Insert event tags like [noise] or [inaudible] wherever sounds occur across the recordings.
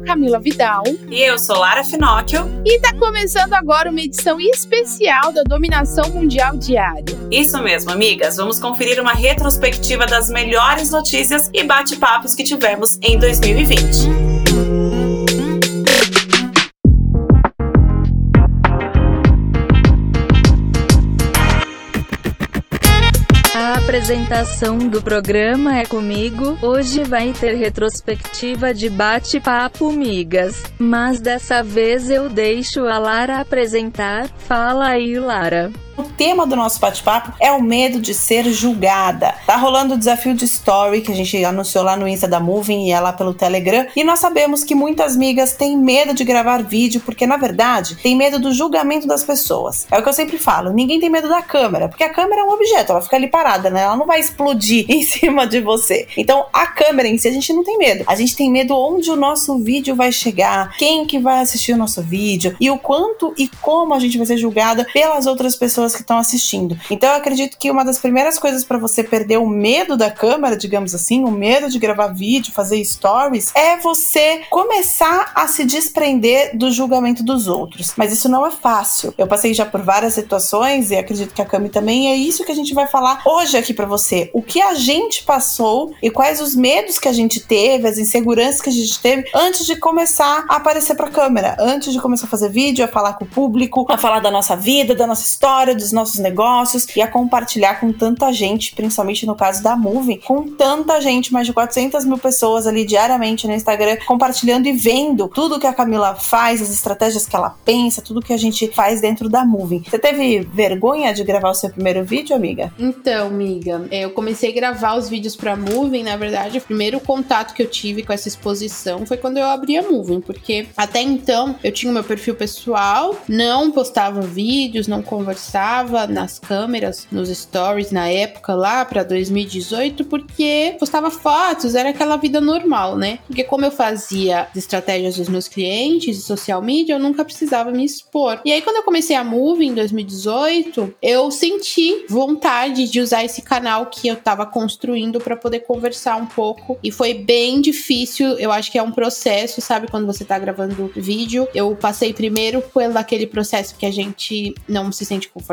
sou Camila Vidal. E eu sou Lara Finocchio. E tá começando agora uma edição especial da Dominação Mundial Diária. Isso mesmo, amigas. Vamos conferir uma retrospectiva das melhores notícias e bate-papos que tivemos em 2020. Apresentação do programa é comigo. Hoje vai ter retrospectiva de bate-papo, migas. Mas dessa vez eu deixo a Lara apresentar. Fala aí, Lara. O tema do nosso bate-papo é o medo de ser julgada. Tá rolando o desafio de story que a gente anunciou lá no Insta da Moving e é lá pelo Telegram. E nós sabemos que muitas migas têm medo de gravar vídeo porque, na verdade, tem medo do julgamento das pessoas. É o que eu sempre falo: ninguém tem medo da câmera, porque a câmera é um objeto, ela fica ali parada, né? Ela não vai explodir [laughs] em cima de você. Então, a câmera em si, a gente não tem medo. A gente tem medo onde o nosso vídeo vai chegar, quem que vai assistir o nosso vídeo e o quanto e como a gente vai ser julgada pelas outras pessoas pessoas que estão assistindo. Então eu acredito que uma das primeiras coisas para você perder o medo da câmera, digamos assim, o medo de gravar vídeo, fazer stories, é você começar a se desprender do julgamento dos outros. Mas isso não é fácil. Eu passei já por várias situações e acredito que a Cami também, é isso que a gente vai falar hoje aqui para você. O que a gente passou e quais os medos que a gente teve, as inseguranças que a gente teve antes de começar a aparecer para câmera, antes de começar a fazer vídeo, a falar com o público, a falar da nossa vida, da nossa história, dos nossos negócios e a compartilhar com tanta gente, principalmente no caso da Moving, com tanta gente, mais de 400 mil pessoas ali diariamente no Instagram, compartilhando e vendo tudo que a Camila faz, as estratégias que ela pensa, tudo que a gente faz dentro da Moving. Você teve vergonha de gravar o seu primeiro vídeo, amiga? Então, amiga, é, eu comecei a gravar os vídeos pra Moving, na verdade, o primeiro contato que eu tive com essa exposição foi quando eu abri a Moving, porque até então eu tinha o meu perfil pessoal, não postava vídeos, não conversava nas câmeras, nos stories na época lá para 2018, porque postava fotos, era aquela vida normal, né? Porque como eu fazia as estratégias dos meus clientes e social media, eu nunca precisava me expor. E aí quando eu comecei a Move em 2018, eu senti vontade de usar esse canal que eu tava construindo para poder conversar um pouco e foi bem difícil. Eu acho que é um processo, sabe, quando você tá gravando vídeo. Eu passei primeiro pelo aquele processo que a gente não se sente confortável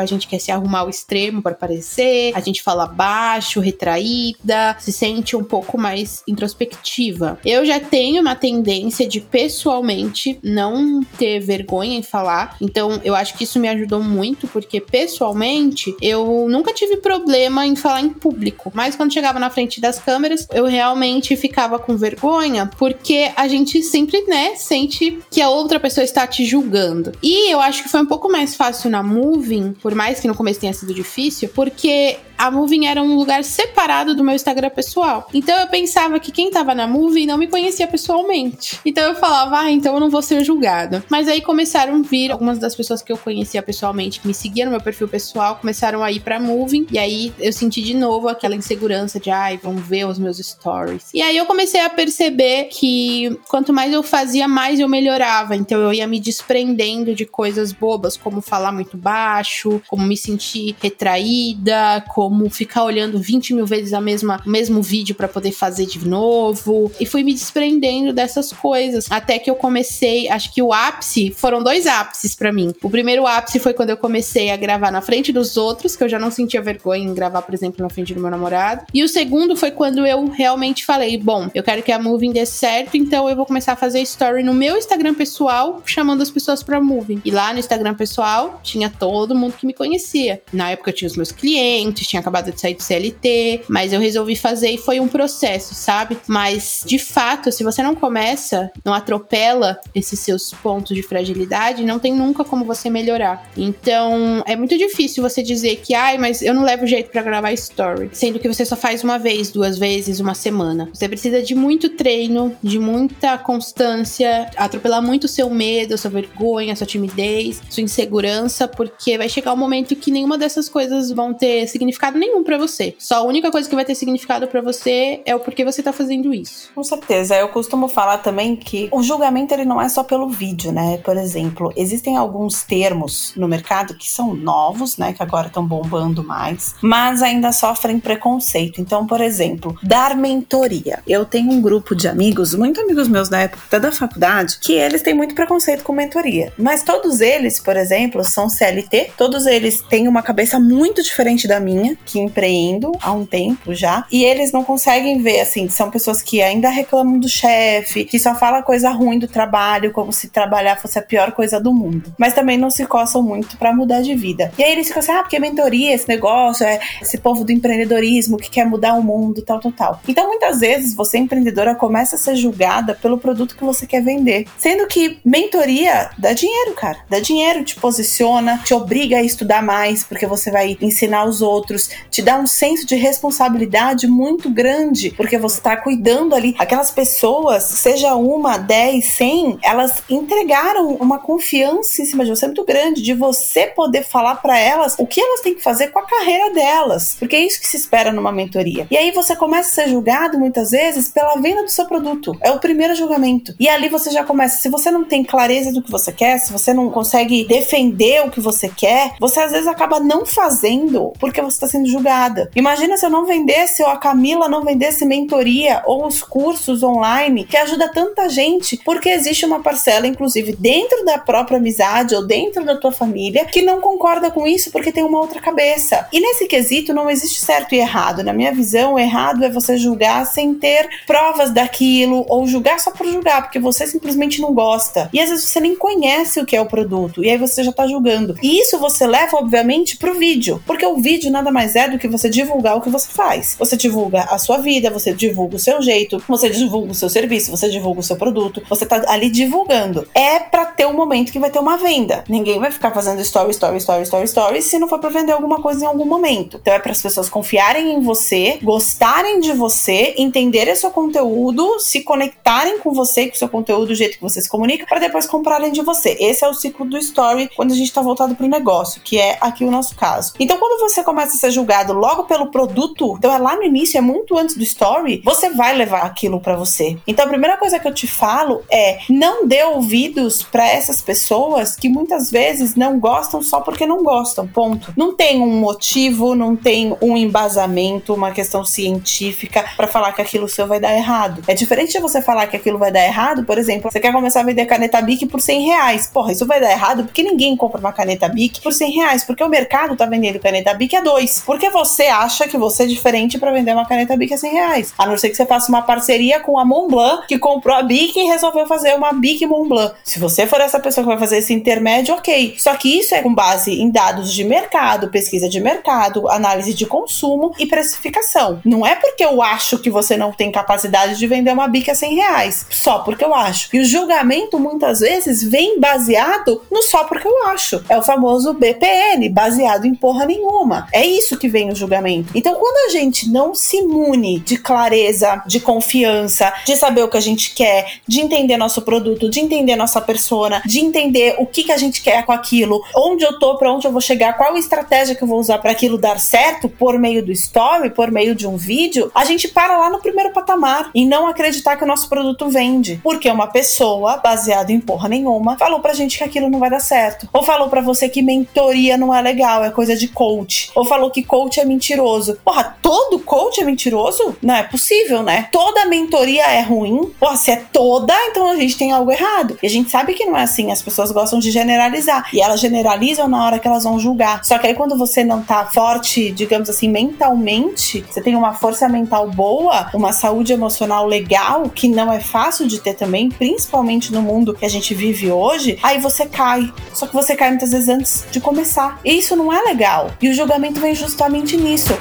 a gente quer se arrumar ao extremo para parecer, a gente fala baixo, retraída, se sente um pouco mais introspectiva. Eu já tenho uma tendência de pessoalmente não ter vergonha em falar, então eu acho que isso me ajudou muito, porque pessoalmente eu nunca tive problema em falar em público, mas quando chegava na frente das câmeras, eu realmente ficava com vergonha, porque a gente sempre, né, sente que a outra pessoa está te julgando. E eu acho que foi um pouco mais fácil na música Moving, por mais que no começo tenha sido difícil, porque a Moving era um lugar separado do meu Instagram pessoal. Então eu pensava que quem tava na Moving não me conhecia pessoalmente. Então eu falava, ah, então eu não vou ser julgada. Mas aí começaram a vir algumas das pessoas que eu conhecia pessoalmente, que me seguiam no meu perfil pessoal, começaram a ir pra Moving. E aí eu senti de novo aquela insegurança de, ai, vão ver os meus stories. E aí eu comecei a perceber que quanto mais eu fazia, mais eu melhorava. Então eu ia me desprendendo de coisas bobas, como falar muito baixo baixo, como me sentir retraída, como ficar olhando 20 mil vezes a mesma, o mesmo vídeo para poder fazer de novo. E fui me desprendendo dessas coisas. Até que eu comecei, acho que o ápice, foram dois ápices para mim. O primeiro ápice foi quando eu comecei a gravar na frente dos outros, que eu já não sentia vergonha em gravar, por exemplo, na frente do meu namorado. E o segundo foi quando eu realmente falei: bom, eu quero que a Moving dê certo, então eu vou começar a fazer story no meu Instagram pessoal, chamando as pessoas pra Moving. E lá no Instagram pessoal tinha todo mundo que me conhecia. Na época tinha os meus clientes, tinha acabado de sair do CLT, mas eu resolvi fazer e foi um processo, sabe? Mas de fato, se você não começa, não atropela esses seus pontos de fragilidade, não tem nunca como você melhorar. Então, é muito difícil você dizer que, ai, mas eu não levo jeito para gravar story, sendo que você só faz uma vez, duas vezes, uma semana. Você precisa de muito treino, de muita constância, atropelar muito o seu medo, sua vergonha, sua timidez, sua insegurança, porque vai chegar um momento que nenhuma dessas coisas vão ter significado significado nenhum para você. Só a única coisa que vai ter significado para você é o porquê você tá fazendo isso. Com certeza. Eu costumo falar também que o julgamento ele não é só pelo vídeo, né? Por exemplo, existem alguns termos no mercado que são novos, né, que agora estão bombando mais, mas ainda sofrem preconceito. Então, por exemplo, dar mentoria. Eu tenho um grupo de amigos, muito amigos meus da época da faculdade, que eles têm muito preconceito com mentoria. Mas todos eles, por exemplo, são CLT, todos eles têm uma cabeça muito diferente da minha, que empreendo há um tempo já, e eles não conseguem ver assim, são pessoas que ainda reclamam do chefe, que só fala coisa ruim do trabalho, como se trabalhar fosse a pior coisa do mundo. Mas também não se coçam muito para mudar de vida. E aí eles ficam assim: "Ah, porque mentoria, esse negócio é esse povo do empreendedorismo que quer mudar o mundo, tal, tal, tal". Então, muitas vezes você empreendedora começa a ser julgada pelo produto que você quer vender, sendo que mentoria dá dinheiro, cara. Dá dinheiro, te posiciona, te obriga a estudar mais, porque você vai ensinar os outros, te dá um senso de responsabilidade muito grande, porque você está cuidando ali. Aquelas pessoas, seja uma, dez, cem, elas entregaram uma confiança em cima de você muito grande, de você poder falar para elas o que elas têm que fazer com a carreira delas, porque é isso que se espera numa mentoria. E aí você começa a ser julgado muitas vezes pela venda do seu produto. É o primeiro julgamento. E ali você já começa. Se você não tem clareza do que você quer, se você não consegue defender o que você quer, você às vezes acaba não fazendo porque você está sendo julgada. Imagina se eu não vendesse ou a Camila não vendesse mentoria ou os cursos online que ajuda tanta gente, porque existe uma parcela, inclusive dentro da própria amizade ou dentro da tua família, que não concorda com isso porque tem uma outra cabeça. E nesse quesito não existe certo e errado. Na minha visão, errado é você julgar sem ter provas daquilo ou julgar só por julgar, porque você simplesmente não gosta. E às vezes você nem conhece o que é o produto e aí você já tá julgando. E isso você leva, obviamente, pro vídeo, porque o vídeo nada mais é do que você divulgar o que você faz. Você divulga a sua vida, você divulga o seu jeito, você divulga o seu serviço, você divulga o seu produto, você tá ali divulgando. É para ter um momento que vai ter uma venda. Ninguém vai ficar fazendo story, story, story, story, story se não for para vender alguma coisa em algum momento. Então é para as pessoas confiarem em você, gostarem de você, entenderem seu conteúdo, se conectarem com você com seu conteúdo do jeito que você se comunica, para depois comprarem de você. Esse é o ciclo do story quando a gente tá voltado pro negócio, que é aqui o nosso caso. Então quando você começa a ser julgado logo pelo produto, então é lá no início, é muito antes do story, você vai levar aquilo para você. Então a primeira coisa que eu te falo é não dê ouvidos para essas pessoas que muitas vezes não gostam só porque não gostam, ponto. Não tem um motivo, não tem um embasamento, uma questão científica para falar que aquilo seu vai dar errado. É diferente de você falar que aquilo vai dar errado, por exemplo, você quer começar a vender caneta Bic por 100 reais. Porra, isso vai dar errado porque ninguém compra uma caneta Bic por 100 reais, porque o mercado tá vendendo caneta Bic a Porque você acha que você é diferente para vender uma caneta Bic a 100 reais. A não ser que você faça uma parceria com a Montblanc, que comprou a Bic e resolveu fazer uma Bic Montblanc. Se você for essa pessoa que vai fazer esse intermédio, ok. Só que isso é com base em dados de mercado, pesquisa de mercado, análise de consumo e precificação. Não é porque eu acho que você não tem capacidade de vender uma Bic a 100 reais. Só porque eu acho. E o julgamento muitas vezes vem baseado no só porque eu acho. É o famoso BPN, baseado em porra nenhuma. É isso que vem o julgamento. Então, quando a gente não se imune de clareza, de confiança, de saber o que a gente quer, de entender nosso produto, de entender nossa persona, de entender o que, que a gente quer com aquilo, onde eu tô, para onde eu vou chegar, qual estratégia que eu vou usar para aquilo dar certo por meio do story, por meio de um vídeo, a gente para lá no primeiro patamar e não acreditar que o nosso produto vende. Porque uma pessoa, baseada em porra nenhuma, falou pra gente que aquilo não vai dar certo. Ou falou para você que mentoria não é legal, é coisa de coach. Ou falou que coach é mentiroso. Porra, todo coach é mentiroso? Não é possível, né? Toda mentoria é ruim. Porra, se é toda, então a gente tem algo errado. E a gente sabe que não é assim. As pessoas gostam de generalizar. E elas generalizam na hora que elas vão julgar. Só que aí quando você não tá forte, digamos assim, mentalmente, você tem uma força mental boa, uma saúde emocional legal, que não é fácil de ter também, principalmente no mundo que a gente vive hoje, aí você cai. Só que você cai muitas vezes antes de começar. E isso não é legal. E o julgamento vem justamente nisso.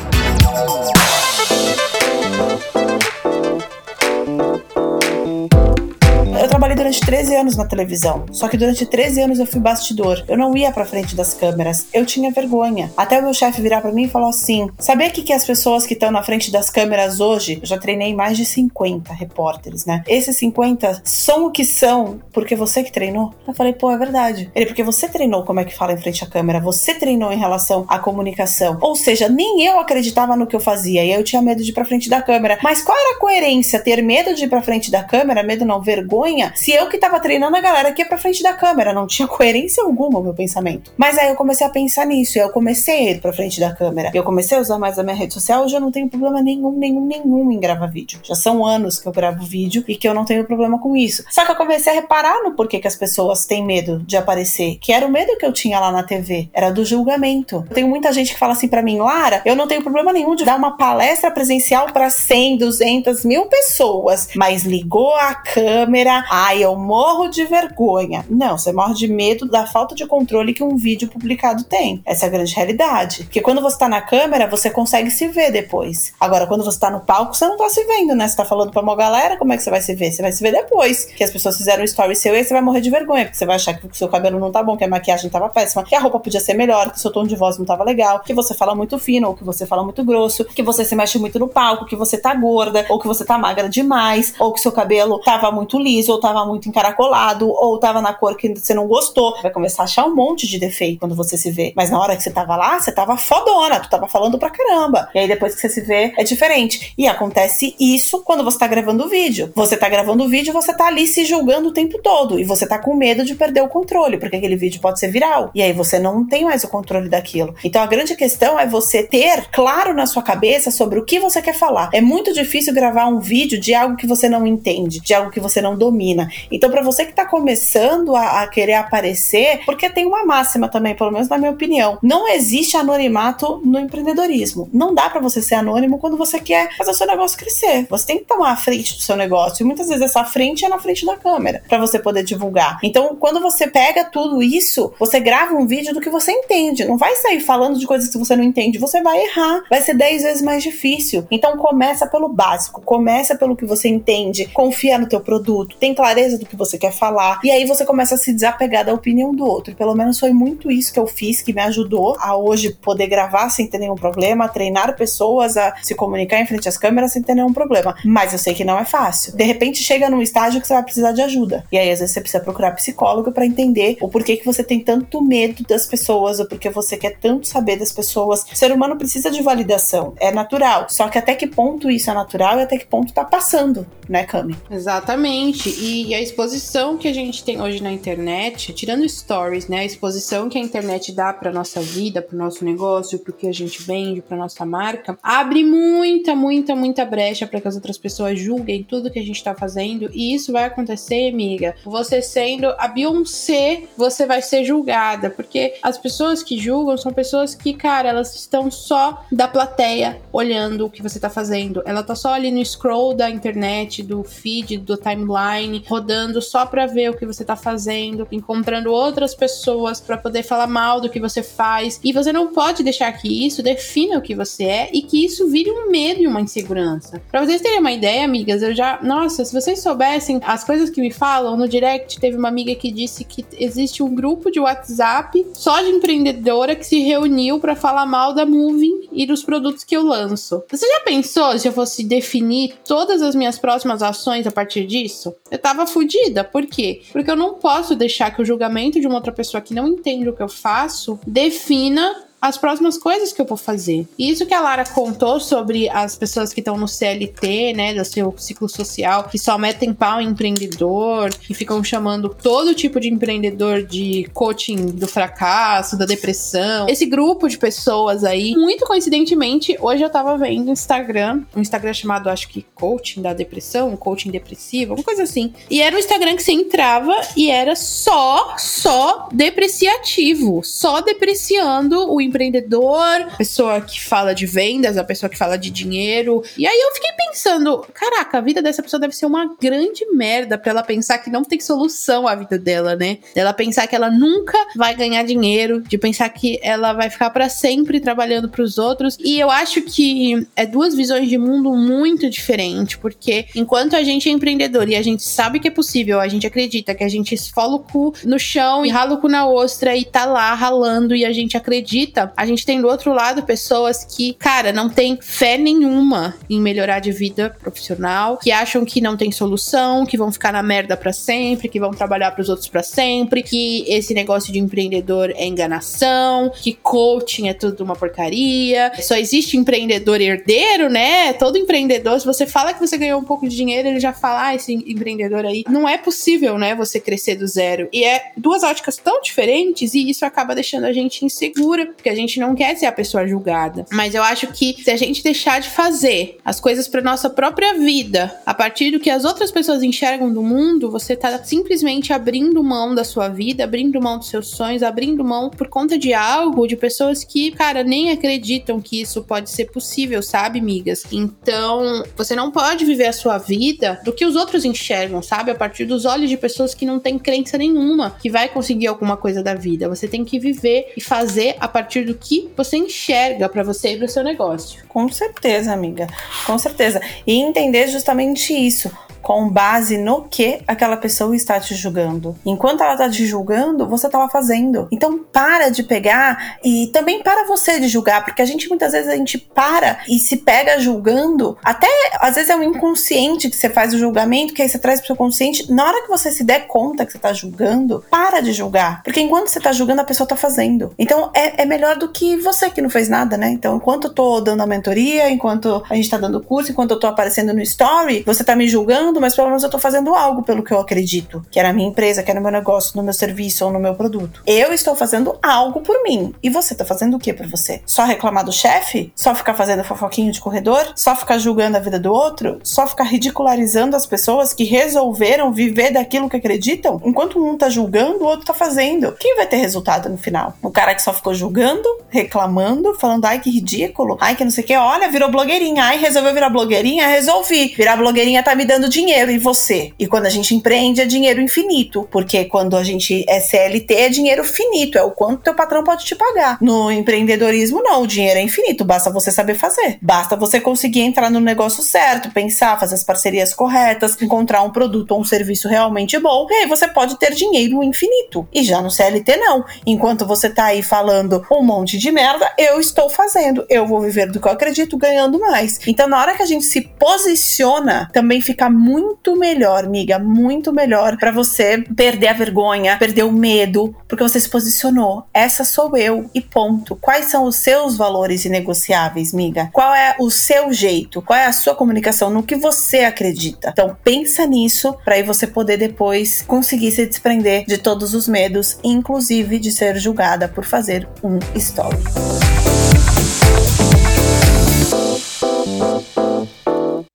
Durante 13 anos na televisão. Só que durante 13 anos eu fui bastidor. Eu não ia pra frente das câmeras. Eu tinha vergonha. Até o meu chefe virar para mim e falar assim: Sabia que, que as pessoas que estão na frente das câmeras hoje, eu já treinei mais de 50 repórteres, né? Esses 50 são o que são porque você que treinou? Eu falei, pô, é verdade. Ele, porque você treinou como é que fala em frente à câmera, você treinou em relação à comunicação. Ou seja, nem eu acreditava no que eu fazia e eu tinha medo de ir pra frente da câmera. Mas qual era a coerência? Ter medo de ir pra frente da câmera, medo não, vergonha, se eu que tava treinando a galera ia pra frente da câmera, não tinha [laughs] coerência alguma o meu pensamento. Mas aí eu comecei a pensar nisso e eu comecei a ir pra frente da câmera. Eu comecei a usar mais a minha rede social, hoje eu não tenho problema nenhum, nenhum, nenhum em gravar vídeo. Já são anos que eu gravo vídeo e que eu não tenho problema com isso. Só que eu comecei a reparar no porquê que as pessoas têm medo de aparecer, que era o medo que eu tinha lá na TV, era do julgamento. Eu tenho muita gente que fala assim para mim, Lara, eu não tenho problema nenhum de dar uma palestra presencial para 100, 200 mil pessoas, mas ligou a câmera, ai, eu morro de vergonha. Não, você morre de medo da falta de controle que um vídeo publicado tem. Essa é a grande realidade. Porque quando você tá na câmera, você consegue se ver depois. Agora, quando você tá no palco, você não tá se vendo, né? Você tá falando pra uma galera, como é que você vai se ver? Você vai se ver depois. Que as pessoas fizeram um story seu e aí você vai morrer de vergonha, porque você vai achar que o seu cabelo não tá bom, que a maquiagem tava péssima, que a roupa podia ser melhor, que o seu tom de voz não tava legal, que você fala muito fino, ou que você fala muito grosso, que você se mexe muito no palco, que você tá gorda, ou que você tá magra demais, ou que seu cabelo tava muito liso, ou tava muito encaracolado, ou tava na cor que você não gostou. Vai começar a achar um monte de defeito quando você se vê. Mas na hora que você tava lá, você tava fodona, tu tava falando pra caramba. E aí depois que você se vê, é diferente. E acontece isso quando você tá gravando o vídeo. Você tá gravando o vídeo, você tá ali se julgando o tempo todo. E você tá com medo de perder o controle, porque aquele vídeo pode ser viral. E aí você não tem mais o controle daquilo. Então a grande questão é você ter claro na sua cabeça sobre o que você quer falar. É muito difícil gravar um vídeo de algo que você não entende, de algo que você não domina. Então, para você que tá começando a, a querer aparecer, porque tem uma máxima também, pelo menos na minha opinião, não existe anonimato no empreendedorismo. Não dá para você ser anônimo quando você quer fazer o seu negócio crescer. Você tem que tomar a frente do seu negócio. E muitas vezes essa frente é na frente da câmera para você poder divulgar. Então, quando você pega tudo isso, você grava um vídeo do que você entende. Não vai sair falando de coisas que você não entende. Você vai errar. Vai ser 10 vezes mais difícil. Então, começa pelo básico. Começa pelo que você entende. Confia no teu produto. Tem clareza do que você quer falar. E aí você começa a se desapegar da opinião do outro. Pelo menos foi muito isso que eu fiz que me ajudou a hoje poder gravar sem ter nenhum problema, a treinar pessoas a se comunicar em frente às câmeras sem ter nenhum problema. Mas eu sei que não é fácil. De repente chega num estágio que você vai precisar de ajuda. E aí às vezes você precisa procurar psicólogo para entender o porquê que você tem tanto medo das pessoas, ou porque você quer tanto saber das pessoas. O ser humano precisa de validação. É natural. Só que até que ponto isso é natural e até que ponto tá passando, né, Cami? Exatamente. E a exposição que a gente tem hoje na internet, tirando stories, né? A exposição que a internet dá para nossa vida, para nosso negócio, para o que a gente vende, para nossa marca, abre muita, muita, muita brecha para que as outras pessoas julguem tudo que a gente tá fazendo. E isso vai acontecer, amiga. Você sendo a Beyoncé, você vai ser julgada, porque as pessoas que julgam são pessoas que, cara, elas estão só da plateia olhando o que você tá fazendo. Ela tá só ali no scroll da internet, do feed, do timeline, rodando só para ver o que você tá fazendo, encontrando outras pessoas para poder falar mal do que você faz. E você não pode deixar que isso defina o que você é e que isso vire um medo e uma insegurança. Para vocês terem uma ideia, amigas, eu já, nossa, se vocês soubessem as coisas que me falam no direct, teve uma amiga que disse que existe um grupo de WhatsApp só de empreendedora que se reuniu para falar mal da Moving e dos produtos que eu lanço. Você já pensou se eu fosse definir todas as minhas próximas ações a partir disso? Eu tava fodida. Por quê? Porque eu não posso deixar que o julgamento de uma outra pessoa que não entende o que eu faço defina as próximas coisas que eu vou fazer. E isso que a Lara contou sobre as pessoas que estão no CLT, né, do seu ciclo social, que só metem pau em empreendedor, que ficam chamando todo tipo de empreendedor de coaching do fracasso, da depressão. Esse grupo de pessoas aí, muito coincidentemente, hoje eu tava vendo no Instagram, um Instagram chamado, acho que coaching da depressão, coaching depressivo, uma coisa assim. E era um Instagram que você entrava e era só, só depreciativo, só depreciando o empreendedor, a pessoa que fala de vendas, a pessoa que fala de dinheiro. E aí eu fiquei pensando, caraca, a vida dessa pessoa deve ser uma grande merda para ela pensar que não tem solução a vida dela, né? Ela pensar que ela nunca vai ganhar dinheiro, de pensar que ela vai ficar para sempre trabalhando para os outros. E eu acho que é duas visões de mundo muito diferentes, porque enquanto a gente é empreendedor e a gente sabe que é possível, a gente acredita que a gente esfola o cu no chão e rala o cu na ostra e tá lá ralando e a gente acredita, a gente tem do outro lado pessoas que, cara, não tem fé nenhuma em melhorar de vida profissional, que acham que não tem solução, que vão ficar na merda para sempre, que vão trabalhar para os outros para sempre, que esse negócio de empreendedor é enganação, que coaching é tudo uma porcaria, só existe empreendedor herdeiro, né? Todo empreendedor, se você fala que você ganhou um pouco de dinheiro, ele já fala, ah, esse empreendedor aí. Não é possível, né, você crescer do zero. E é duas óticas tão diferentes e isso acaba deixando a gente insegura, porque a gente não quer ser a pessoa julgada. Mas eu acho que se a gente deixar de fazer as coisas para nossa própria vida, a partir do que as outras pessoas enxergam do mundo, você tá simplesmente abrindo mão da sua vida, abrindo mão dos seus sonhos, abrindo mão por conta de algo, de pessoas que, cara, nem acreditam que isso pode ser possível, sabe, migas? Então, você não pode viver a sua vida do que os outros enxergam, sabe? A partir dos olhos de pessoas que não têm crença nenhuma que vai conseguir alguma coisa da vida. Você tem que viver e fazer a partir do que você enxerga para você e para o seu negócio. Com certeza, amiga. Com certeza. E entender justamente isso com base no que aquela pessoa está te julgando. Enquanto ela está te julgando, você estava fazendo. Então para de pegar e também para você de julgar, porque a gente muitas vezes a gente para e se pega julgando. Até às vezes é o inconsciente que você faz o julgamento, que aí você traz pro seu consciente. Na hora que você se der conta que você está julgando, para de julgar. Porque enquanto você está julgando, a pessoa está fazendo. Então é, é melhor do que você que não fez nada, né? Então, enquanto eu tô dando a mentoria, enquanto a gente tá dando curso, enquanto eu tô aparecendo no story, você tá me julgando mas pelo menos eu tô fazendo algo pelo que eu acredito, que era a minha empresa, que era o meu negócio, no meu serviço ou no meu produto. Eu estou fazendo algo por mim. E você tá fazendo o que por você? Só reclamar do chefe? Só ficar fazendo fofoquinho de corredor? Só ficar julgando a vida do outro? Só ficar ridicularizando as pessoas que resolveram viver daquilo que acreditam? Enquanto um tá julgando, o outro tá fazendo. Quem vai ter resultado no final? O cara que só ficou julgando, reclamando, falando, ai que ridículo, ai que não sei o que, olha, virou blogueirinha, ai resolveu virar blogueirinha, resolvi. Virar blogueirinha tá me dando dinheiro e você. E quando a gente empreende é dinheiro infinito, porque quando a gente é CLT é dinheiro finito, é o quanto teu patrão pode te pagar. No empreendedorismo não, o dinheiro é infinito, basta você saber fazer. Basta você conseguir entrar no negócio certo, pensar, fazer as parcerias corretas, encontrar um produto ou um serviço realmente bom, e aí você pode ter dinheiro infinito. E já no CLT não. Enquanto você tá aí falando um monte de merda, eu estou fazendo, eu vou viver do que eu acredito ganhando mais. Então na hora que a gente se posiciona, também fica muito melhor, amiga, muito melhor para você perder a vergonha, perder o medo, porque você se posicionou. Essa sou eu e ponto. Quais são os seus valores inegociáveis, amiga? Qual é o seu jeito? Qual é a sua comunicação no que você acredita? Então pensa nisso para aí você poder depois conseguir se desprender de todos os medos, inclusive de ser julgada por fazer um story.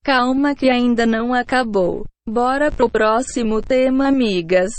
Calma que ainda não acabou. Bora pro próximo tema, amigas.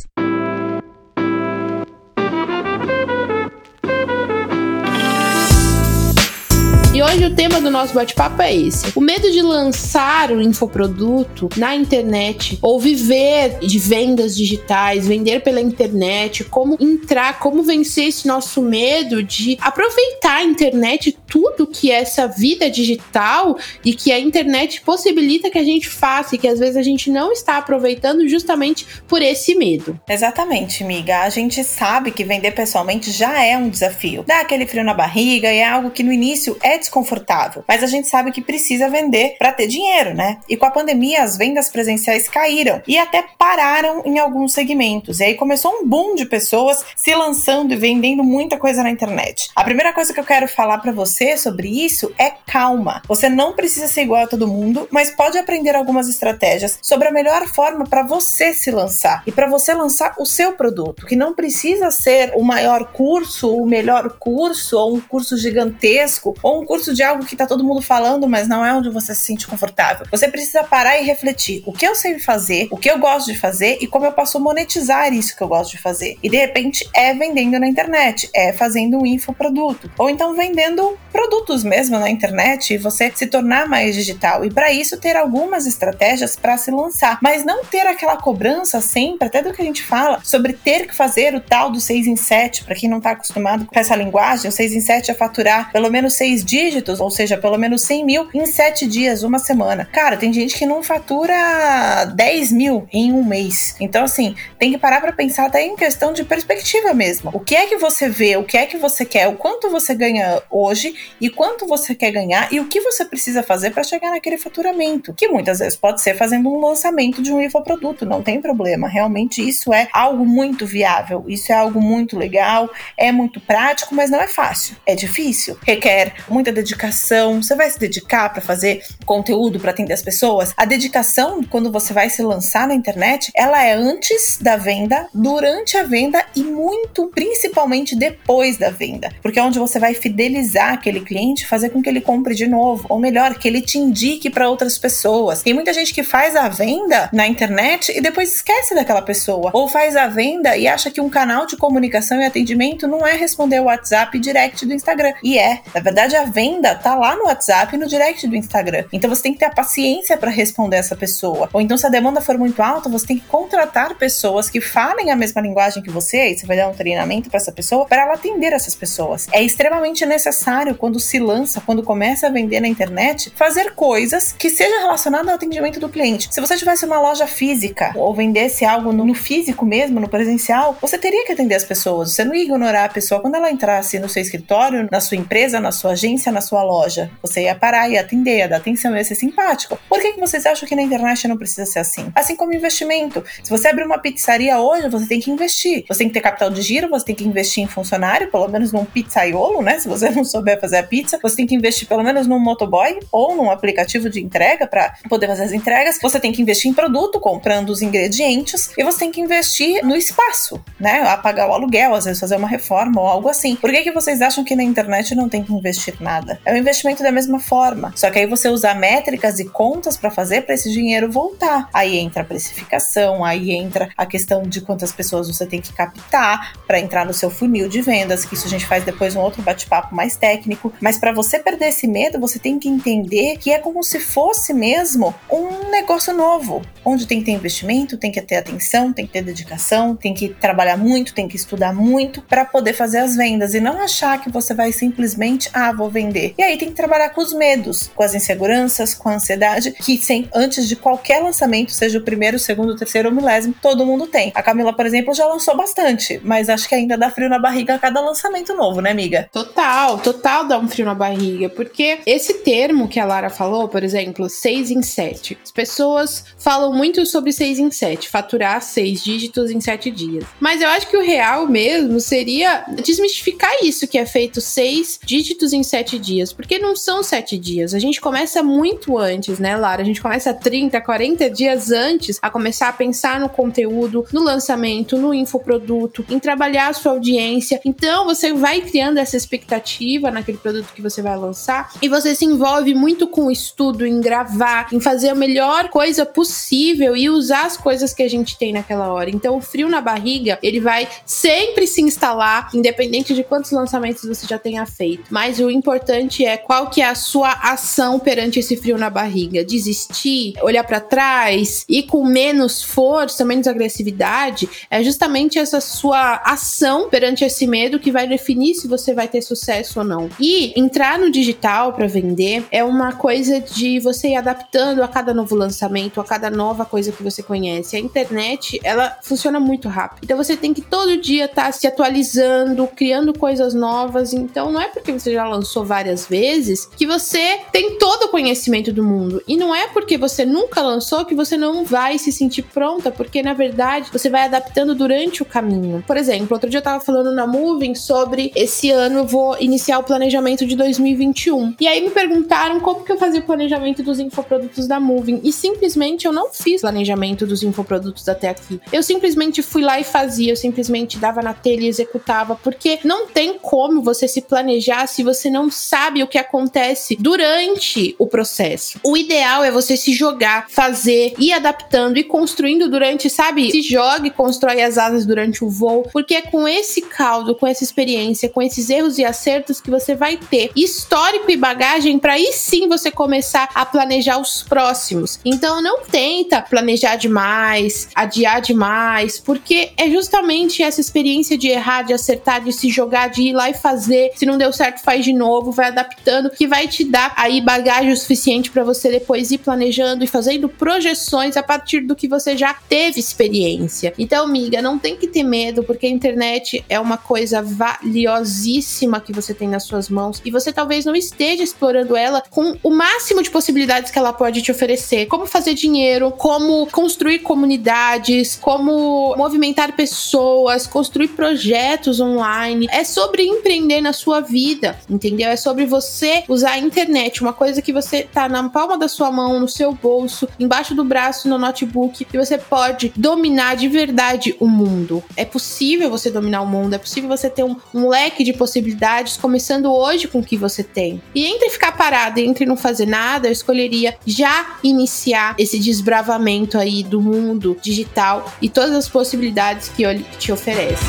E hoje o tema do nosso bate-papo é esse: o medo de lançar um infoproduto na internet ou viver de vendas digitais, vender pela internet, como entrar, como vencer esse nosso medo de aproveitar a internet, tudo que é essa vida digital e que a internet possibilita que a gente faça e que às vezes a gente não está aproveitando justamente por esse medo. Exatamente, amiga. A gente sabe que vender pessoalmente já é um desafio. Dá aquele frio na barriga e é algo que no início é desconfortável, mas a gente sabe que precisa vender para ter dinheiro, né? E com a pandemia, as vendas presenciais caíram e até pararam em alguns segmentos. E aí começou um boom de pessoas se lançando e vendendo muita coisa na internet. A primeira coisa que eu quero falar para você sobre isso é calma. Você não precisa ser igual a todo mundo, mas pode aprender algumas estratégias sobre a melhor forma para você se lançar e para você lançar o seu produto, que não precisa ser o maior curso, o melhor curso ou um curso gigantesco ou um curso de algo que tá todo mundo falando, mas não é onde você se sente confortável. Você precisa parar e refletir o que eu sei fazer, o que eu gosto de fazer e como eu posso monetizar isso que eu gosto de fazer. E de repente é vendendo na internet, é fazendo um infoproduto, ou então vendendo produtos mesmo na internet e você se tornar mais digital. E para isso ter algumas estratégias para se lançar, mas não ter aquela cobrança sempre, até do que a gente fala, sobre ter que fazer o tal do 6 em 7, para quem não está acostumado com essa linguagem, o 6 em 7 é faturar pelo menos 6 dígitos, ou seja, pelo menos 100 mil em 7 dias, uma semana. Cara, tem gente que não fatura 10 mil em um mês. Então, assim, tem que parar para pensar até em questão de perspectiva mesmo. O que é que você vê, o que é que você quer, o quanto você ganha hoje e quanto você quer ganhar e o que você precisa fazer para chegar naquele faturamento, que muitas vezes pode ser fazendo um lançamento de um infoproduto, não tem problema. Realmente isso é algo muito viável, isso é algo muito legal, é muito prático, mas não é fácil. É difícil, requer muita dedicação. Você vai se dedicar para fazer conteúdo para atender as pessoas? A dedicação quando você vai se lançar na internet, ela é antes da venda, durante a venda e muito principalmente depois da venda, porque é onde você vai fidelizar aquele cliente, fazer com que ele compre de novo, ou melhor, que ele te indique para outras pessoas. Tem muita gente que faz a venda na internet e depois esquece daquela pessoa, ou faz a venda e acha que um canal de comunicação e atendimento não é responder o WhatsApp direct do Instagram. E é, na verdade a venda tá lá no WhatsApp e no direct do Instagram. Então você tem que ter a paciência para responder essa pessoa. Ou então se a demanda for muito alta, você tem que contratar pessoas que falem a mesma linguagem que você, e você vai dar um treinamento para essa pessoa para ela atender essas pessoas. É extremamente necessário quando se lança, quando começa a vender na internet, fazer coisas que sejam relacionadas ao atendimento do cliente. Se você tivesse uma loja física ou vendesse algo no físico mesmo, no presencial, você teria que atender as pessoas. Você não ia ignorar a pessoa quando ela entrasse no seu escritório, na sua empresa, na sua agência, na sua loja. Você ia parar e atender, ia dar atenção, ia ser simpático. Por que, que vocês acham que na internet não precisa ser assim? Assim como investimento. Se você abrir uma pizzaria hoje, você tem que investir. Você tem que ter capital de giro, você tem que investir em funcionário, pelo menos num pizzaiolo, né? Se você não souber fazer a pizza, você tem que investir pelo menos num motoboy ou num aplicativo de entrega para poder fazer as entregas. Você tem que investir em produto, comprando os ingredientes, e você tem que investir no espaço, né? A pagar o aluguel, às vezes fazer uma reforma ou algo assim. Por que, que vocês acham que na internet não tem que investir nada? É um investimento da mesma forma. Só que aí você usa métricas e contas para fazer para esse dinheiro voltar. Aí entra a precificação, aí entra a questão de quantas pessoas você tem que captar para entrar no seu funil de vendas, que isso a gente faz depois um outro bate-papo mais técnico. Mas para você perder esse medo, você tem que entender que é como se fosse mesmo um negócio novo, onde tem que ter investimento, tem que ter atenção, tem que ter dedicação, tem que trabalhar muito, tem que estudar muito para poder fazer as vendas e não achar que você vai simplesmente, ah, vou vender. E aí tem que trabalhar com os medos, com as inseguranças, com a ansiedade, que sem, antes de qualquer lançamento, seja o primeiro, o segundo, o terceiro ou milésimo, todo mundo tem. A Camila, por exemplo, já lançou bastante, mas acho que ainda dá frio na barriga a cada lançamento novo, né, amiga? Total, total dá um frio na barriga, porque esse termo que a Lara falou, por exemplo, 6 em 7. As pessoas falam muito sobre 6 em 7, faturar 6 dígitos em 7 dias. Mas eu acho que o real mesmo seria desmistificar isso que é feito 6 dígitos em 7 dias, porque não são 7 dias. A gente começa muito antes, né, Lara? A gente começa 30, 40 dias antes a começar a pensar no conteúdo, no lançamento, no infoproduto, em trabalhar a sua audiência. Então você vai criando essa expectativa naquele produto que você vai lançar e você se envolve muito com o estudo, em gravar, em fazer a melhor coisa possível e usar as coisas que a gente tem naquela hora. Então o frio na barriga, ele vai sempre se instalar, independente de quantos lançamentos você já tenha feito. Mas o importante é qual que é a sua ação perante esse frio na barriga. Desistir, olhar para trás e com menos força, menos agressividade, é justamente essa sua ação perante esse medo que vai definir se você vai ter sucesso ou não. E entrar no digital para vender é uma coisa de você ir adaptando a cada novo lançamento, a cada nova coisa que você conhece. A internet, ela funciona muito rápido. Então você tem que todo dia estar tá se atualizando, criando coisas novas. Então não é porque você já lançou várias vezes que você tem todo o conhecimento do mundo. E não é porque você nunca lançou que você não vai se sentir pronta, porque na verdade você vai adaptando durante o caminho. Por exemplo, outro dia eu tava falando na Moving sobre esse ano eu vou iniciar o planejamento de 2021. E aí me perguntaram como que eu fazia o planejamento dos infoprodutos da Moving. E simplesmente eu não fiz planejamento dos infoprodutos até aqui. Eu simplesmente fui lá e fazia, eu simplesmente dava na telha e executava, porque não tem como você se planejar se você não sabe o que acontece durante o processo. O ideal é você se jogar, fazer, ir adaptando e construindo durante, sabe? Se joga e constrói as asas durante o voo, porque é com esse caldo, com essa experiência, com esses erros e acertos que você vai ter histórico e bagagem para aí sim você começar a planejar os próximos. Então não tenta planejar demais, adiar demais, porque é justamente essa experiência de errar, de acertar, de se jogar, de ir lá e fazer. Se não deu certo, faz de novo, vai adaptando, que vai te dar aí bagagem o suficiente para você depois ir planejando e fazendo projeções a partir do que você já teve experiência. Então, amiga, não tem que ter medo, porque a internet é uma coisa valiosíssima que você tem nas suas mãos e você talvez não esteja explorando ela com o máximo de possibilidades que ela pode te oferecer. Como fazer dinheiro, como construir comunidades, como movimentar pessoas, construir projetos online. É sobre empreender na sua vida, entendeu? É sobre você usar a internet, uma coisa que você tá na palma da sua mão, no seu bolso, embaixo do braço, no notebook, e você pode dominar de verdade o mundo. É possível você dominar o mundo, é possível você ter um, um leque de possibilidades, começando hoje com o que você tem. E entre ficar parado e entre não fazer nada, eu escolheria já iniciar esse desbravamento aí do mundo digital e todas as possibilidades que ele te oferece.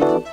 Thank you.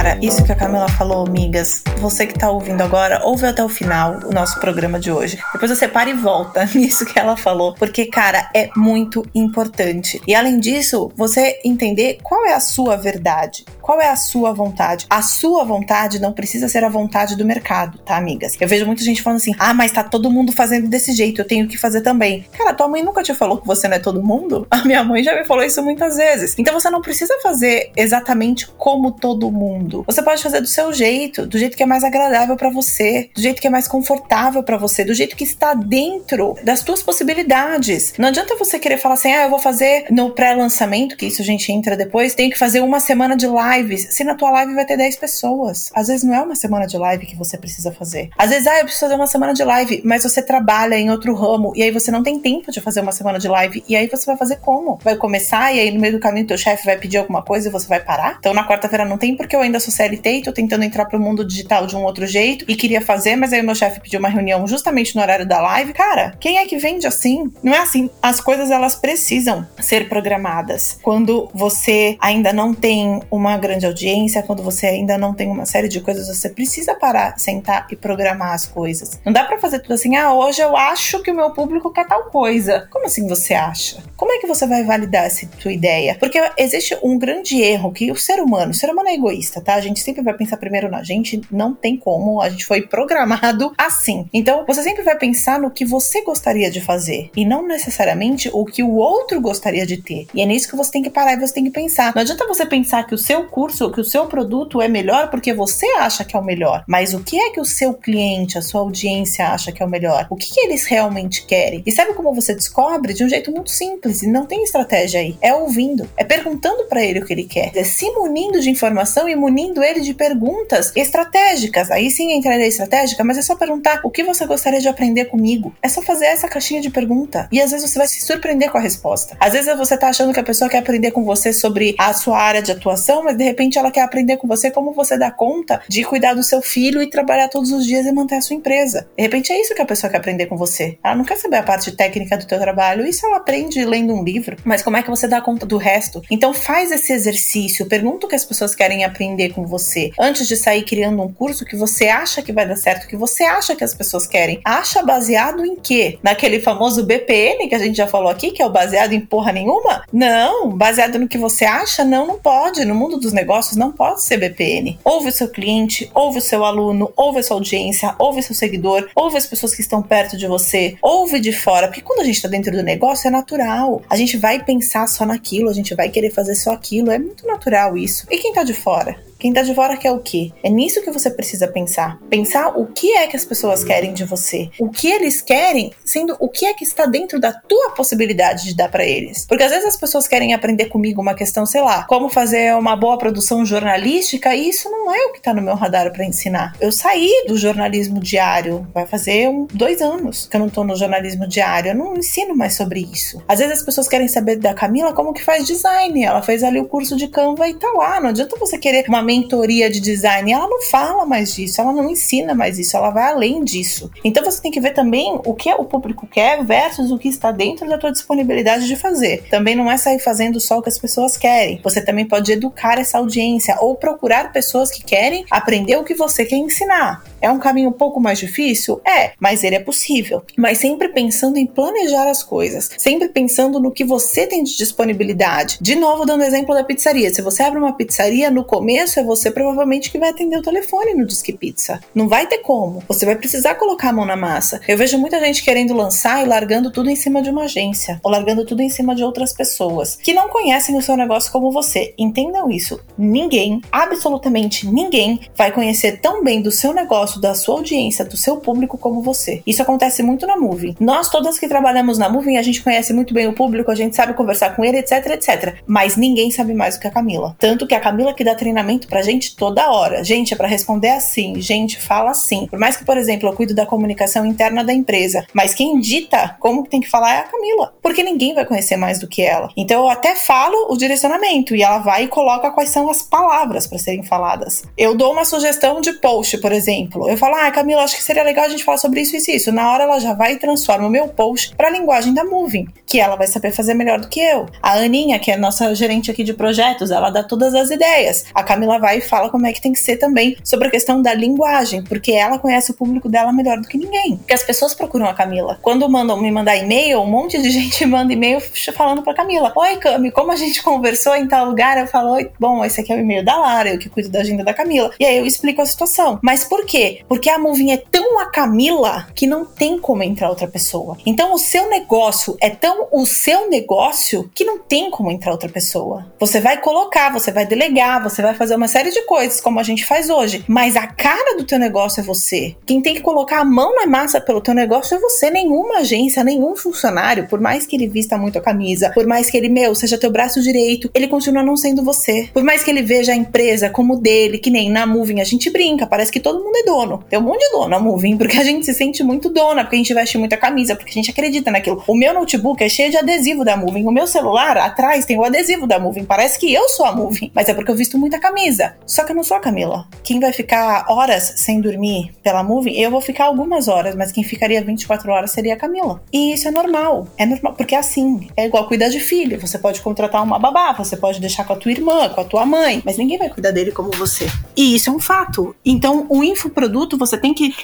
Cara, isso que a Camila falou, amigas, você que tá ouvindo agora, ouve até o final o nosso programa de hoje. Depois você para e volta [laughs] nisso que ela falou, porque, cara, é muito importante. E além disso, você entender qual é a sua verdade, qual é a sua vontade. A sua vontade não precisa ser a vontade do mercado, tá, amigas? Eu vejo muita gente falando assim: ah, mas tá todo mundo fazendo desse jeito, eu tenho que fazer também. Cara, tua mãe nunca te falou que você não é todo mundo? [laughs] A minha mãe já me falou isso muitas vezes. Então você não precisa fazer exatamente como todo mundo mundo. Você pode fazer do seu jeito, do jeito que é mais agradável para você, do jeito que é mais confortável para você, do jeito que está dentro das tuas possibilidades. Não adianta você querer falar assim: "Ah, eu vou fazer no pré-lançamento, que isso a gente entra depois, tem que fazer uma semana de lives". Se na tua live vai ter 10 pessoas. Às vezes não é uma semana de live que você precisa fazer. Às vezes, ah, eu preciso fazer uma semana de live, mas você trabalha em outro ramo e aí você não tem tempo de fazer uma semana de live e aí você vai fazer como? Vai começar e aí no meio do caminho teu chefe vai pedir alguma coisa e você vai parar? Então na quarta-feira não tem porque eu ainda sou CLT e tô tentando entrar pro mundo digital de um outro jeito e queria fazer, mas aí o meu chefe pediu uma reunião justamente no horário da live. Cara, quem é que vende assim? Não é assim. As coisas elas precisam ser programadas. Quando você ainda não tem uma grande audiência, quando você ainda não tem uma série de coisas, você precisa parar, sentar e programar as coisas. Não dá para fazer tudo assim, ah, hoje eu acho que o meu público quer tal coisa. Como assim você acha? Como é que você vai validar essa tua ideia? Porque existe um grande erro que o ser humano, o ser humano é egoísta, tá? A gente sempre vai pensar primeiro na gente, não tem como, a gente foi programado [laughs] assim. Então, você sempre vai pensar no que você gostaria de fazer e não necessariamente o que o outro gostaria de ter. E é nisso que você tem que parar e você tem que pensar. Não adianta você pensar que o seu curso, que o seu produto é melhor porque você acha que é o melhor, mas o que é que o seu cliente, a sua audiência acha que é o melhor? O que, que eles realmente querem? E sabe como você descobre? De um jeito muito simples e não tem estratégia aí. É ouvindo, é perguntando para ele o que ele quer, é se munindo de informação e munindo ele de perguntas estratégicas. Aí sim entraria estratégica, mas é só perguntar o que você gostaria de aprender comigo. É só fazer essa caixinha de pergunta. E às vezes você vai se surpreender com a resposta. Às vezes você tá achando que a pessoa quer aprender com você sobre a sua área de atuação, mas de repente ela quer aprender com você como você dá conta de cuidar do seu filho e trabalhar todos os dias e manter a sua empresa. De repente é isso que a pessoa quer aprender com você. Ela não quer saber a parte técnica do teu trabalho. Isso ela aprende lendo um livro. Mas como é que você dá conta do resto? Então faz esse exercício, pergunta o que as pessoas querem aprender com você antes de sair criando um curso que você acha que vai dar certo, que você acha que as pessoas querem. Acha baseado em quê? Naquele famoso BPN que a gente já falou aqui, que é o baseado em porra nenhuma? Não, baseado no que você acha? Não, não pode. No mundo dos negócios não pode ser BPN. Ouve o seu cliente, ouve o seu aluno, ouve a sua audiência, ouve o seu seguidor, ouve as pessoas que estão perto de você, ouve de fora, porque quando a gente está dentro do negócio é natural. A gente vai pensar só naquilo, a gente vai querer fazer só aquilo, é muito natural isso. E quem tá de fora? Quem tá de fora quer o quê? É nisso que você precisa pensar. Pensar o que é que as pessoas querem de você. O que eles querem, sendo o que é que está dentro da tua possibilidade de dar para eles. Porque às vezes as pessoas querem aprender comigo uma questão, sei lá, como fazer uma boa produção jornalística, e isso não é o que tá no meu radar para ensinar. Eu saí do jornalismo diário, vai fazer um, dois anos que eu não tô no jornalismo diário. Eu não ensino mais sobre isso. Às vezes as pessoas querem saber da Camila como que faz design. Ela fez ali o curso de Canva e tá lá. Não adianta você querer uma mentoria de design. Ela não fala mais disso, ela não ensina mais isso, ela vai além disso. Então você tem que ver também o que o público quer versus o que está dentro da tua disponibilidade de fazer. Também não é sair fazendo só o que as pessoas querem. Você também pode educar essa audiência ou procurar pessoas que querem aprender o que você quer ensinar. É um caminho um pouco mais difícil? É, mas ele é possível. Mas sempre pensando em planejar as coisas, sempre pensando no que você tem de disponibilidade. De novo, dando exemplo da pizzaria. Se você abre uma pizzaria, no começo é você provavelmente que vai atender o telefone no Disque Pizza. Não vai ter como. Você vai precisar colocar a mão na massa. Eu vejo muita gente querendo lançar e largando tudo em cima de uma agência, ou largando tudo em cima de outras pessoas que não conhecem o seu negócio como você. Entendam isso. Ninguém, absolutamente ninguém, vai conhecer tão bem do seu negócio negócio da sua audiência, do seu público como você. Isso acontece muito na Moving. Nós todas que trabalhamos na Moving, a gente conhece muito bem o público, a gente sabe conversar com ele, etc, etc. Mas ninguém sabe mais do que a Camila. Tanto que a Camila que dá treinamento pra gente toda hora. Gente, é para responder assim, gente, fala assim. Por mais que, por exemplo, eu cuido da comunicação interna da empresa, mas quem dita como tem que falar é a Camila, porque ninguém vai conhecer mais do que ela. Então eu até falo o direcionamento e ela vai e coloca quais são as palavras para serem faladas. Eu dou uma sugestão de post, por exemplo, exemplo, eu falo, ah, Camila, acho que seria legal a gente falar sobre isso e isso. Na hora ela já vai e transforma o meu post para a linguagem da Moving, que ela vai saber fazer melhor do que eu. A Aninha, que é nossa gerente aqui de projetos, ela dá todas as ideias. A Camila vai e fala como é que tem que ser também sobre a questão da linguagem, porque ela conhece o público dela melhor do que ninguém. Porque as pessoas procuram a Camila. Quando mandam me mandar e-mail, um monte de [laughs] gente manda e-mail falando pra Camila: Oi, Cami, como a gente conversou em tal lugar? Eu falo: Oi, bom, esse aqui é o e-mail da Lara, eu que cuido da agenda da Camila. E aí eu explico a situação. Mas por quê? Porque a Moving é tão a Camila que não tem como entrar outra pessoa. Então o seu negócio é tão o seu negócio que não tem como entrar outra pessoa. Você vai colocar, você vai delegar, você vai fazer uma série de coisas como a gente faz hoje, mas a cara do teu negócio é você. Quem tem que colocar a mão na massa pelo teu negócio é você, nenhuma agência, nenhum funcionário, por mais que ele vista muito a camisa, por mais que ele, meu, seja teu braço direito, ele continua não sendo você. Por mais que ele veja a empresa como dele, que nem na Moving a gente brinca, parece que todo mundo é dono. Tem um monte de dona Moving, porque a gente se sente muito dona, porque a gente veste muita camisa, porque a gente acredita naquilo. O meu notebook é cheio de adesivo da Moving, o meu celular atrás tem o adesivo da Moving. Parece que eu sou a Moving, mas é porque eu visto muita camisa. Só que eu não sou a Camila. Quem vai ficar horas sem dormir pela Moving, eu vou ficar algumas horas, mas quem ficaria 24 horas seria a Camila. E isso é normal. É normal, porque é assim. É igual cuidar de filho. Você pode contratar uma babá, você pode deixar com a tua irmã, com a tua mãe, mas ninguém vai cuidar dele como você. E isso é um fato. Então, o infoproduto você tem que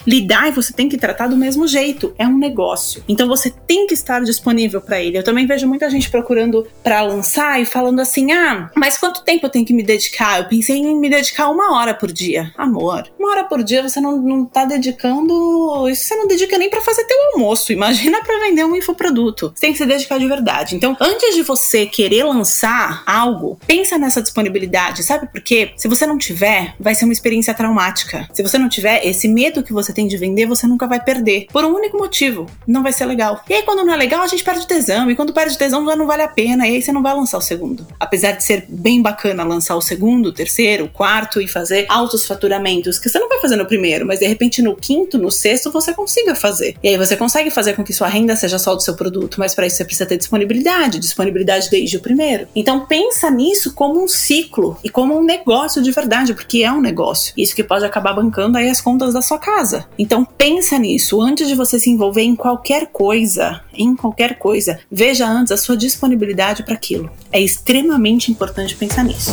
e você tem que tratar do mesmo jeito. É um negócio. Então você tem que estar disponível para ele. Eu também vejo muita gente procurando para lançar e falando assim: ah, mas quanto tempo eu tenho que me dedicar? Eu pensei em me dedicar uma hora por dia. Amor, uma hora por dia você não, não tá dedicando. Isso você não dedica nem para fazer teu almoço. Imagina para vender um infoproduto. Você tem que se dedicar de verdade. Então, antes de você querer lançar algo, pensa nessa disponibilidade. Sabe por quê? Se você não tiver, vai ser uma experiência traumática. Se você não tiver esse medo que você tem de vender, você nunca vai perder. Por um único motivo: não vai ser legal. E aí, quando não é legal, a gente perde tesão. E quando perde tesão, já não vale a pena. E aí você não vai lançar o segundo. Apesar de ser bem bacana lançar o segundo, o terceiro, o quarto e fazer altos faturamentos, que você não vai fazer no primeiro, mas de repente no quinto, no sexto, você consiga fazer. E aí você consegue fazer com que sua renda seja só do seu produto, mas para isso você precisa ter disponibilidade, disponibilidade desde o primeiro. Então pensa nisso como um ciclo e como um negócio de verdade, porque é um negócio. Isso que pode acabar bancando aí as contas da sua casa. Então pensa nisso antes de você se envolver em qualquer coisa, em qualquer coisa. Veja antes a sua disponibilidade para aquilo. É extremamente importante pensar nisso.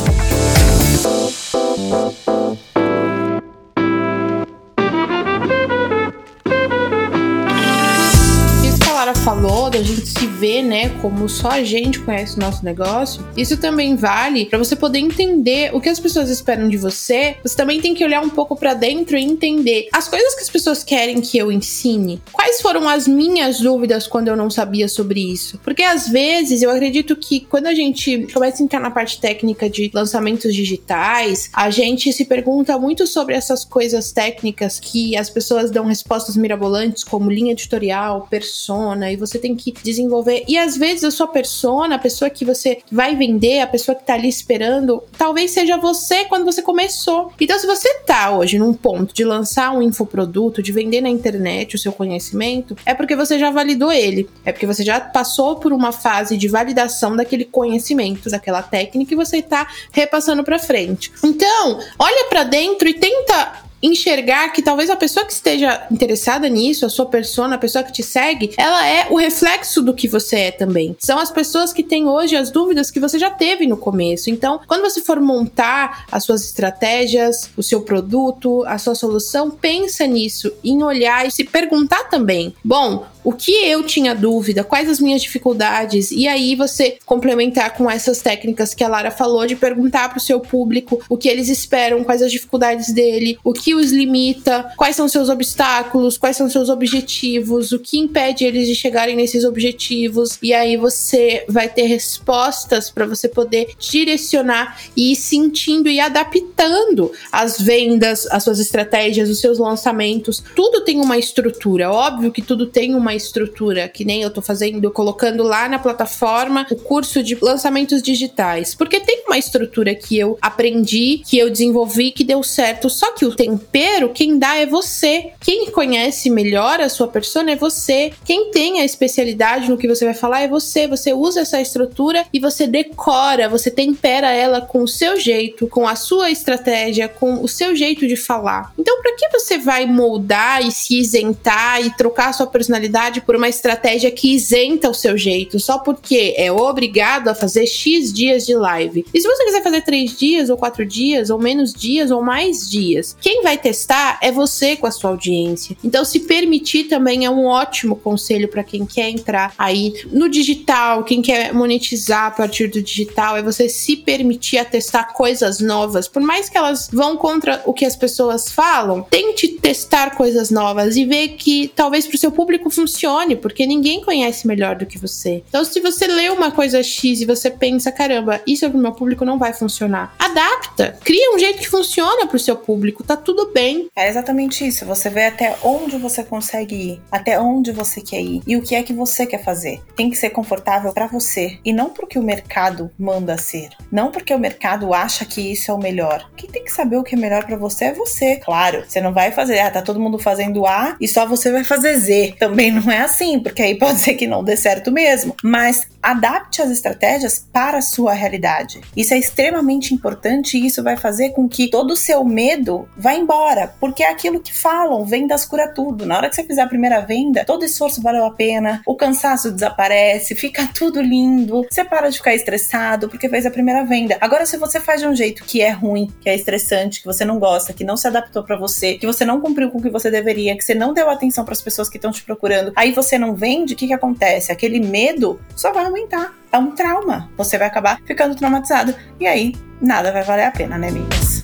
da gente se vê, né, como só a gente conhece o nosso negócio, isso também vale para você poder entender o que as pessoas esperam de você. Você também tem que olhar um pouco para dentro e entender as coisas que as pessoas querem que eu ensine. Quais foram as minhas dúvidas quando eu não sabia sobre isso? Porque às vezes eu acredito que quando a gente começa a entrar na parte técnica de lançamentos digitais, a gente se pergunta muito sobre essas coisas técnicas que as pessoas dão respostas mirabolantes, como linha editorial, persona, e você tem que desenvolver. E às vezes a sua persona, a pessoa que você vai vender, a pessoa que tá ali esperando, talvez seja você quando você começou. Então, se você tá hoje num ponto de lançar um infoproduto, de vender na internet o seu conhecimento, é porque você já validou ele. É porque você já passou por uma fase de validação daquele conhecimento, daquela técnica e você tá repassando para frente. Então, olha para dentro e tenta enxergar que talvez a pessoa que esteja interessada nisso, a sua persona, a pessoa que te segue, ela é o reflexo do que você é também. São as pessoas que têm hoje as dúvidas que você já teve no começo. Então, quando você for montar as suas estratégias, o seu produto, a sua solução, pensa nisso, em olhar e se perguntar também. Bom, o que eu tinha dúvida, quais as minhas dificuldades, e aí você complementar com essas técnicas que a Lara falou de perguntar para o seu público o que eles esperam, quais as dificuldades dele, o que os limita, quais são seus obstáculos, quais são seus objetivos, o que impede eles de chegarem nesses objetivos, e aí você vai ter respostas para você poder direcionar e ir sentindo e adaptando as vendas, as suas estratégias, os seus lançamentos. Tudo tem uma estrutura, óbvio que tudo tem uma estrutura, que nem eu tô fazendo, colocando lá na plataforma o curso de lançamentos digitais, porque tem uma estrutura que eu aprendi, que eu desenvolvi, que deu certo, só que o tempero quem dá é você. Quem conhece melhor a sua persona é você. Quem tem a especialidade no que você vai falar é você. Você usa essa estrutura e você decora, você tempera ela com o seu jeito, com a sua estratégia, com o seu jeito de falar. Então, para que você vai moldar e se isentar e trocar a sua personalidade por uma estratégia que isenta o seu jeito, só porque é obrigado a fazer X dias de live. E se você quiser fazer três dias, ou quatro dias, ou menos dias, ou mais dias, quem vai testar é você com a sua audiência. Então, se permitir também é um ótimo conselho para quem quer entrar aí no digital, quem quer monetizar a partir do digital, é você se permitir a testar coisas novas, por mais que elas vão contra o que as pessoas falam, tente testar coisas novas e ver que talvez para o seu público funcione funcione, porque ninguém conhece melhor do que você. Então, se você lê uma coisa X e você pensa, caramba, isso pro meu público não vai funcionar, adapta, cria um jeito que funciona pro seu público, tá tudo bem. É exatamente isso. Você vê até onde você consegue ir, até onde você quer ir e o que é que você quer fazer. Tem que ser confortável para você e não porque o mercado manda ser, não porque o mercado acha que isso é o melhor. Quem tem que saber o que é melhor para você é você. Claro, você não vai fazer, ah, tá todo mundo fazendo A e só você vai fazer Z. Também não é assim, porque aí pode ser que não dê certo mesmo. Mas adapte as estratégias para a sua realidade. Isso é extremamente importante e isso vai fazer com que todo o seu medo vá embora, porque é aquilo que falam, vendas cura tudo. Na hora que você fizer a primeira venda, todo esforço valeu a pena, o cansaço desaparece, fica tudo lindo, você para de ficar estressado porque fez a primeira venda. Agora, se você faz de um jeito que é ruim, que é estressante, que você não gosta, que não se adaptou para você, que você não cumpriu com o que você deveria, que você não deu atenção para as pessoas que estão te procurando, aí você não vende, o que, que acontece? Aquele medo só vai aumentar. É um trauma. Você vai acabar ficando traumatizado. E aí, nada vai valer a pena, né, amigas?